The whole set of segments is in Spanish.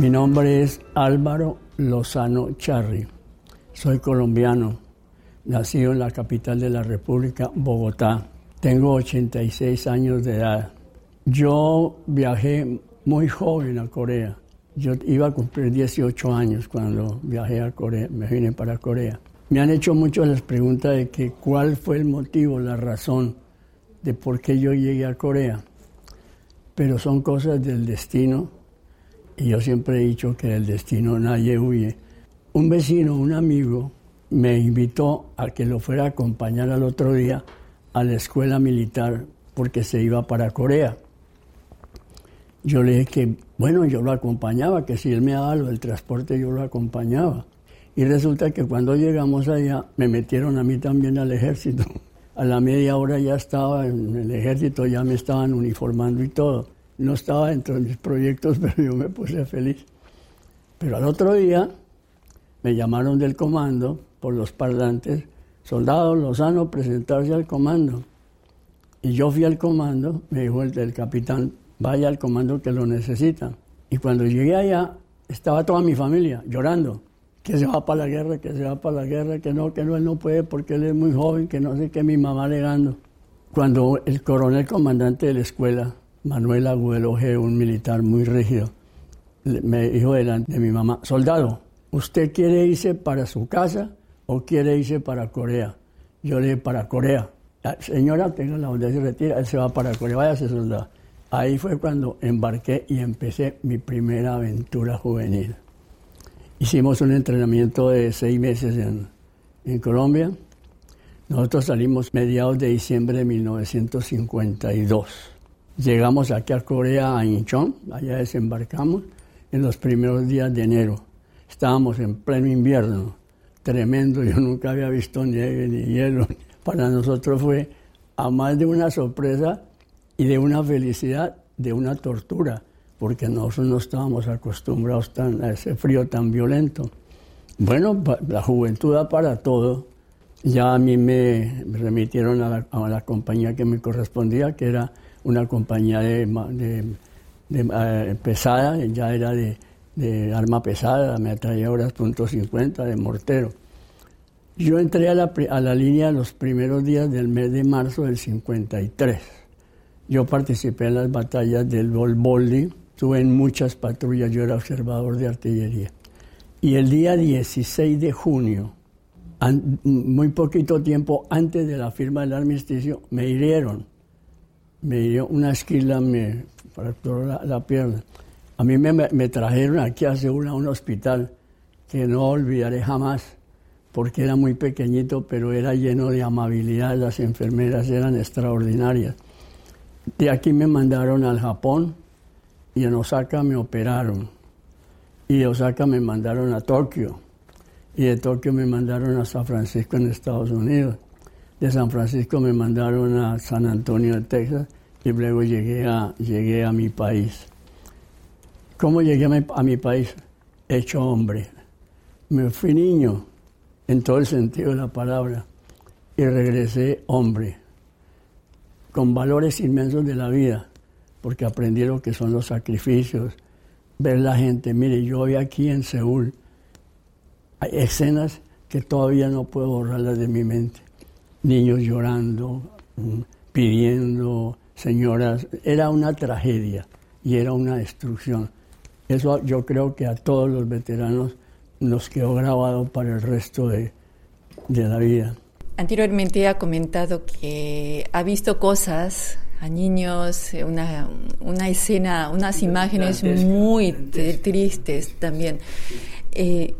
Mi nombre es Álvaro Lozano Charri. Soy colombiano, nacido en la capital de la República, Bogotá. Tengo 86 años de edad. Yo viajé muy joven a Corea. Yo iba a cumplir 18 años cuando viajé a Corea, me vine para Corea. Me han hecho muchas las preguntas de que cuál fue el motivo, la razón de por qué yo llegué a Corea. Pero son cosas del destino y yo siempre he dicho que del destino nadie huye. Un vecino, un amigo, me invitó a que lo fuera a acompañar al otro día a la escuela militar porque se iba para Corea. Yo le dije que, bueno, yo lo acompañaba, que si él me daba lo del transporte, yo lo acompañaba. Y resulta que cuando llegamos allá, me metieron a mí también al ejército. A la media hora ya estaba en el ejército, ya me estaban uniformando y todo. No estaba dentro de mis proyectos, pero yo me puse feliz. Pero al otro día me llamaron del comando por los parlantes, soldado Lozano, presentarse al comando. Y yo fui al comando, me dijo el del capitán, vaya al comando que lo necesita. Y cuando llegué allá, estaba toda mi familia llorando, que se va para la guerra, que se va para la guerra, que no, que no, él no puede porque él es muy joven, que no sé qué, mi mamá alegando. Cuando el coronel comandante de la escuela Manuel Agüelo G., un militar muy rígido, me dijo delante de mi mamá, soldado, ¿usted quiere irse para su casa o quiere irse para Corea? Yo le dije, para Corea. señora, tenga la onda, se retira, él se va para Corea, váyase soldado. Ahí fue cuando embarqué y empecé mi primera aventura juvenil. Hicimos un entrenamiento de seis meses en, en Colombia. Nosotros salimos mediados de diciembre de 1952. Llegamos aquí a Corea, a Incheon, allá desembarcamos en los primeros días de enero. Estábamos en pleno invierno, tremendo, yo nunca había visto nieve ni hielo. Para nosotros fue, a más de una sorpresa y de una felicidad, de una tortura, porque nosotros no estábamos acostumbrados tan, a ese frío tan violento. Bueno, la juventud da para todo. Ya a mí me remitieron a la, a la compañía que me correspondía, que era una compañía de, eh, pesada, ya era de, arma pesada, ametralladoras .50, de mortero. Yo entré a la, a la línea los primeros días del mes de marzo del 53. Yo participé en las batallas del Bolboldi, estuve en muchas patrullas, yo era observador de artillería. Y el día 16 de junio, muy poquito tiempo antes de la firma del armisticio, me hirieron me dio una esquila, me fracturó la, pierna. A mí me, trajeron aquí a Seúl a un hospital que no olvidaré jamás, porque era muy pequeñito, pero era lleno de amabilidad, las enfermeras eran extraordinarias. De aquí me mandaron al Japón y en Osaka me operaron. Y de Osaka me mandaron a Tokio. Y de Tokio me mandaron a San Francisco en Estados Unidos de San Francisco me mandaron a San Antonio Texas y luego llegué a, llegué a mi país. ¿Cómo llegué a mi, país? Hecho hombre. Me fui niño, en todo el sentido de la palabra, y regresé hombre, con valores inmensos de la vida, porque aprendí lo que son los sacrificios, ver la gente. Mire, yo hoy aquí en Seúl, hay escenas que todavía no puedo borrarlas de mi mente niños llorando, mm, pidiendo, señoras, era una tragedia y era una destrucción. Eso yo creo que a todos los veteranos nos quedó grabado para el resto de, la vida. Anteriormente ha comentado que ha visto cosas a niños, una, una escena, unas imágenes muy tristes también. Eh,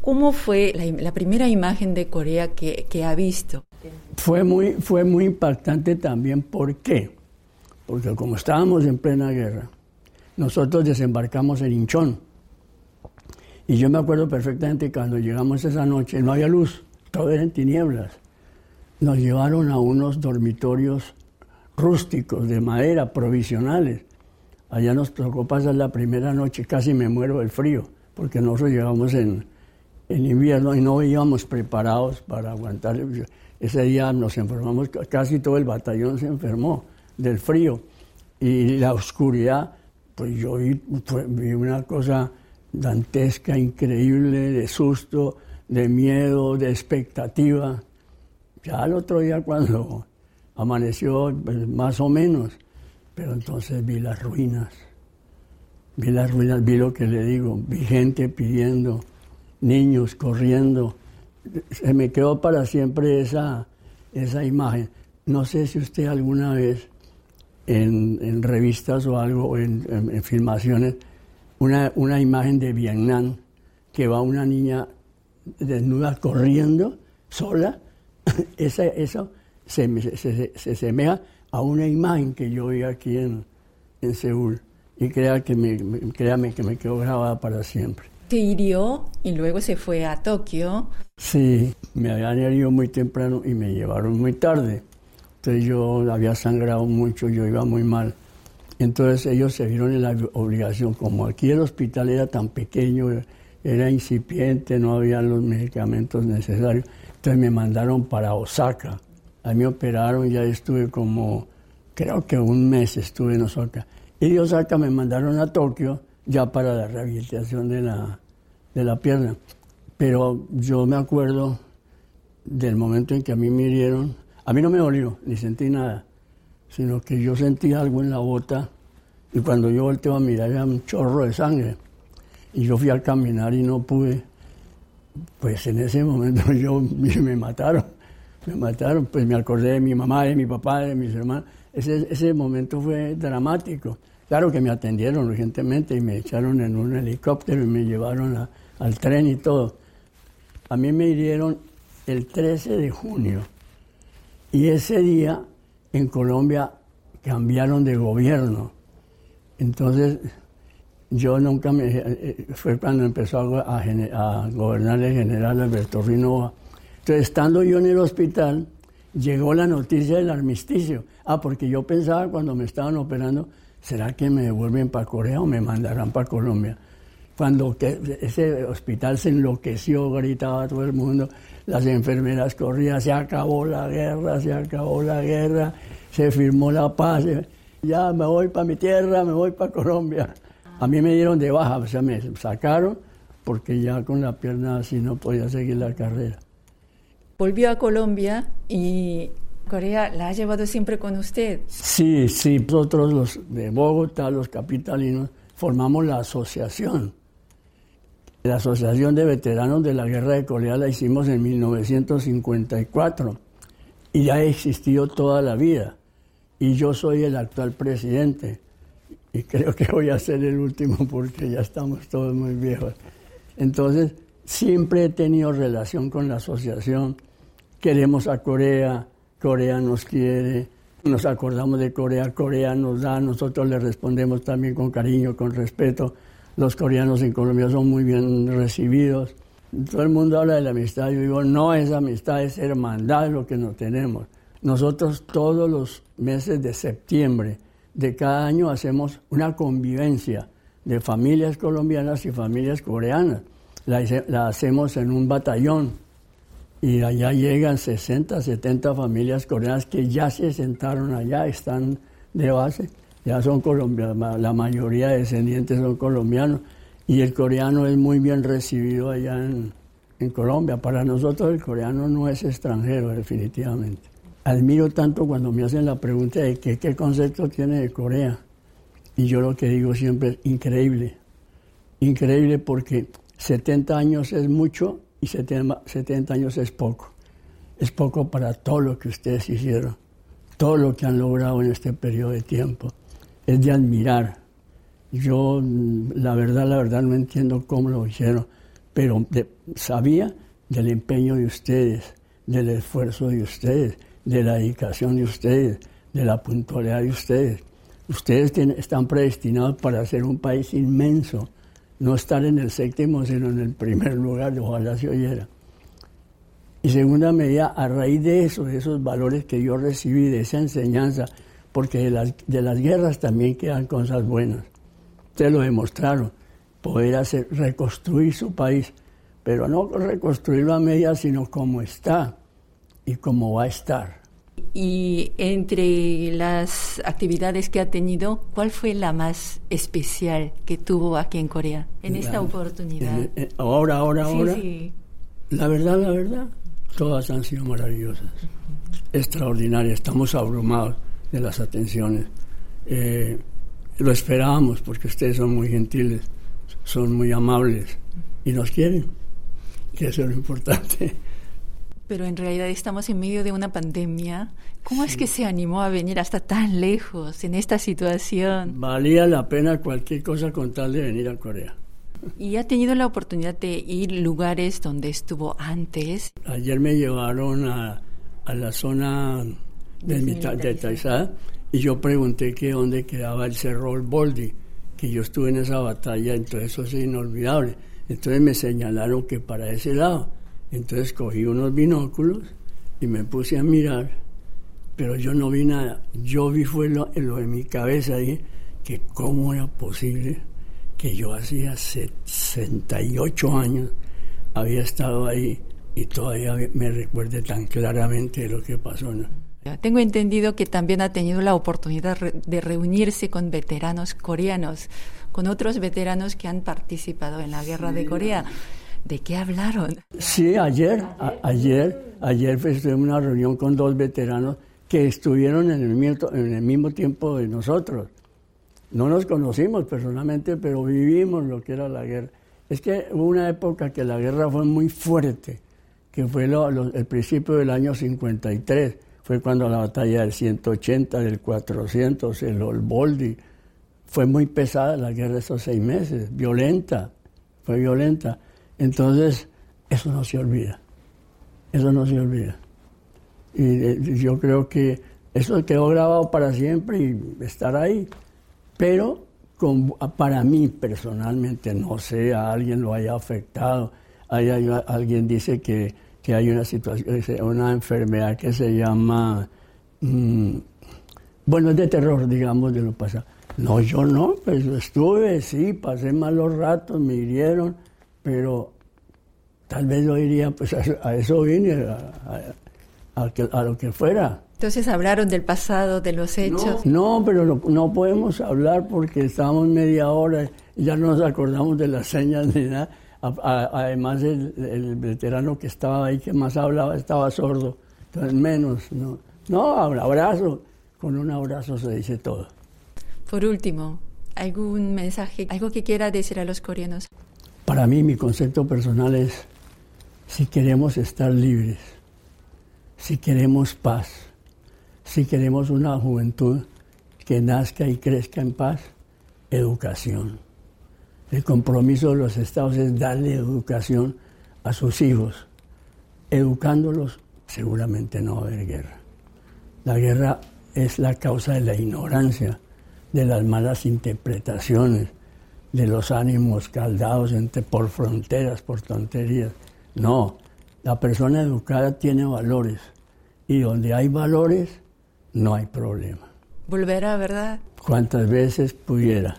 ¿Cómo fue la, primera imagen de Corea que, que ha visto? Fue muy, fue muy impactante también. ¿Por qué? Porque como estábamos en plena guerra, nosotros desembarcamos en Inchón. Y yo me acuerdo perfectamente cuando llegamos esa noche, no había luz, todo era en tinieblas. Nos llevaron a unos dormitorios rústicos de madera, provisionales. Allá nos tocó pasar la primera noche, casi me muero del frío, porque nosotros llegamos en, en invierno y no íbamos preparados para aguantar. Ese día nos enfermamos, casi todo el batallón se enfermó del frío y la oscuridad pues yo vi, una cosa dantesca, increíble, de susto, de miedo, de expectativa. Ya el otro día cuando amaneció, pues, más o menos, pero entonces vi las ruinas, vi las ruinas, vi lo que le digo, vi gente pidiendo, niños corriendo. Se me quedó para siempre esa, esa imagen. No sé si usted alguna vez en, revistas o algo, o en, filmaciones, una, una, imagen de Vietnam que va una niña desnuda corriendo sola, esa, eso se, se, se, semeja a una imagen que yo vi aquí en, en Seúl. Y crea que me, créame que me quedó grabada para siempre. Se hirió y luego se fue a Tokio. Sí, me habían herido muy temprano y me llevaron muy tarde. Entonces yo había sangrado mucho, yo iba muy mal. Entonces ellos se vieron en la obligación, como aquí el hospital era tan pequeño, era incipiente, no había los medicamentos necesarios, entonces me mandaron para Osaka. A mí me operaron, ya estuve como, creo que un mes estuve en Osaka. Y de Osaka me mandaron a Tokio ya para la rehabilitación de la, de la pierna. Pero yo me acuerdo del momento en que a mí me hirieron, a mí no me dolió, ni sentí nada, sino que yo sentí algo en la bota y cuando yo volteo a mirar era un chorro de sangre. Y yo fui al caminar y no pude. Pues en ese momento yo me mataron me mataron, pues me acordé de mi mamá, de mi papá, de mis hermanos. Ese, ese momento fue dramático. Claro que me atendieron urgentemente y me echaron en un helicóptero y me llevaron al tren y todo. A mí me hirieron el 13 de junio y ese día en Colombia cambiaron de gobierno. Entonces yo nunca me... Eh, eh, fue cuando empezó a, a gobernar el general Alberto Rinoa entonces, estando yo en el hospital, llegó la noticia del armisticio. Ah, porque yo pensaba cuando me estaban operando, ¿será que me devuelven para Corea o me mandarán para Colombia? Cuando ese hospital se enloqueció, gritaba todo el mundo, las enfermeras corrían, se acabó la guerra, se acabó la guerra, se firmó la paz, ya me voy para mi tierra, me voy para Colombia. A mí me dieron de baja, o sea, me sacaron porque ya con la pierna así no podía seguir la carrera volvió a Colombia y Corea la ha llevado siempre con usted. Sí, sí, nosotros los de Bogotá, los capitalinos, formamos la asociación. La Asociación de Veteranos de la Guerra de Corea la hicimos en 1954 y ya ha existido toda la vida. Y yo soy el actual presidente y creo que voy a ser el último porque ya estamos todos muy viejos. Entonces, siempre he tenido relación con la asociación queremos a Corea, Corea nos quiere, nos acordamos de Corea, Corea nos da, nosotros le respondemos también con cariño, con respeto. Los coreanos en Colombia son muy bien recibidos. Todo el mundo habla de la amistad, yo digo, no es amistad, es hermandad lo que nos tenemos. Nosotros todos los meses de septiembre de cada año hacemos una convivencia de familias colombianas y familias coreanas. La, la hacemos en un batallón y allá llegan 60, 70 familias coreanas que ya se sentaron allá, están de base, ya son colombianos, la mayoría de descendientes son colombianos y el coreano es muy bien recibido allá en, Colombia. Para nosotros el coreano no es extranjero, definitivamente. Admiro tanto cuando me hacen la pregunta de que, qué concepto tiene de Corea. Y yo lo que digo siempre es increíble. Increíble porque 70 años es mucho y 70 años es poco. Es poco para todo lo que ustedes hicieron, todo lo que han logrado en este periodo de tiempo. Es de admirar. Yo, la verdad, la verdad, no entiendo cómo lo hicieron, pero sabía del empeño de ustedes, del esfuerzo de ustedes, de la dedicación de ustedes, de la puntualidad de ustedes. Ustedes están predestinados para ser un país inmenso, no estar en el séptimo, sino en el primer lugar, ojalá se oyera. Y segunda medida, a raíz de eso, de esos valores que yo recibí, de esa enseñanza, porque de las, de las guerras también quedan cosas buenas. Ustedes lo demostraron, poder hacer, reconstruir su país, pero no reconstruirlo a media, sino como está y como va a estar. Y entre las actividades que ha tenido, ¿cuál fue la más especial que tuvo aquí en Corea en esta oportunidad? ahora, ahora, ahora. La verdad, la verdad, todas han sido maravillosas, extraordinarias. Estamos abrumados de las atenciones. Eh, lo esperábamos porque ustedes son muy gentiles, son muy amables y nos quieren, que eso es lo importante pero en realidad estamos en medio de una pandemia. ¿Cómo es que se animó a venir hasta tan lejos en esta situación? Valía la pena cualquier cosa con tal de venir a Corea. ¿Y ha tenido la oportunidad de ir lugares donde estuvo antes? Ayer me llevaron a, a la zona de, de Taizá y yo pregunté que dónde quedaba el Cerro Boldi, que yo estuve en esa batalla, entonces eso es inolvidable. Entonces me señalaron que para ese lado entonces cogí unos binóculos y me puse a mirar, pero yo no vi nada. Yo vi fue lo, lo de mi cabeza, dije que cómo era posible que yo hacía 68 años había estado ahí y todavía me recuerde tan claramente lo que pasó. Tengo entendido que también ha tenido la oportunidad de reunirse con veteranos coreanos, con otros veteranos que han participado en la guerra de Corea. ¿De qué hablaron? Sí, ayer, ayer, ayer fue una reunión con dos veteranos que estuvieron en el, mismo, en el mismo tiempo de nosotros. No nos conocimos personalmente, pero vivimos lo que era la guerra. Es que hubo una época que la guerra fue muy fuerte, que fue el principio del año 53. Fue cuando la batalla del 180, del 400, el Olboldi. Fue muy pesada la guerra de esos seis meses, violenta, fue violenta. Entonces, eso no se olvida. Eso no se olvida. Y eh, yo creo que eso quedó grabado para siempre y estar ahí. Pero para mí personalmente, no sé, a alguien lo haya afectado. Hay, alguien dice que, hay una situación, una enfermedad que se llama, mm, bueno, es de terror, digamos, de lo pasado. No, yo no, pues estuve, sí, pasé malos ratos, me hirieron, pero tal vez yo diría, pues a, eso vine, a, lo que fuera. Entonces hablaron del pasado, de los hechos. No, pero no, podemos hablar porque estábamos media hora y ya no nos acordamos de las señas ni nada. Además, el, veterano que estaba ahí, que más hablaba, estaba sordo. Entonces, menos, no. No, abrazo. Con un abrazo se dice todo. Por último, ¿algún mensaje, algo que quiera decir a los coreanos? Para mí mi concepto personal es, si queremos estar libres, si queremos paz, si queremos una juventud que nazca y crezca en paz, educación. El compromiso de los estados es darle educación a sus hijos. Educándolos, seguramente no va a haber guerra. La guerra es la causa de la ignorancia, de las malas interpretaciones, de los ánimos caldados entre, por fronteras, por tonterías. No, la persona educada tiene valores y donde hay valores no hay problema. Volverá, ¿verdad? Cuantas veces pudiera.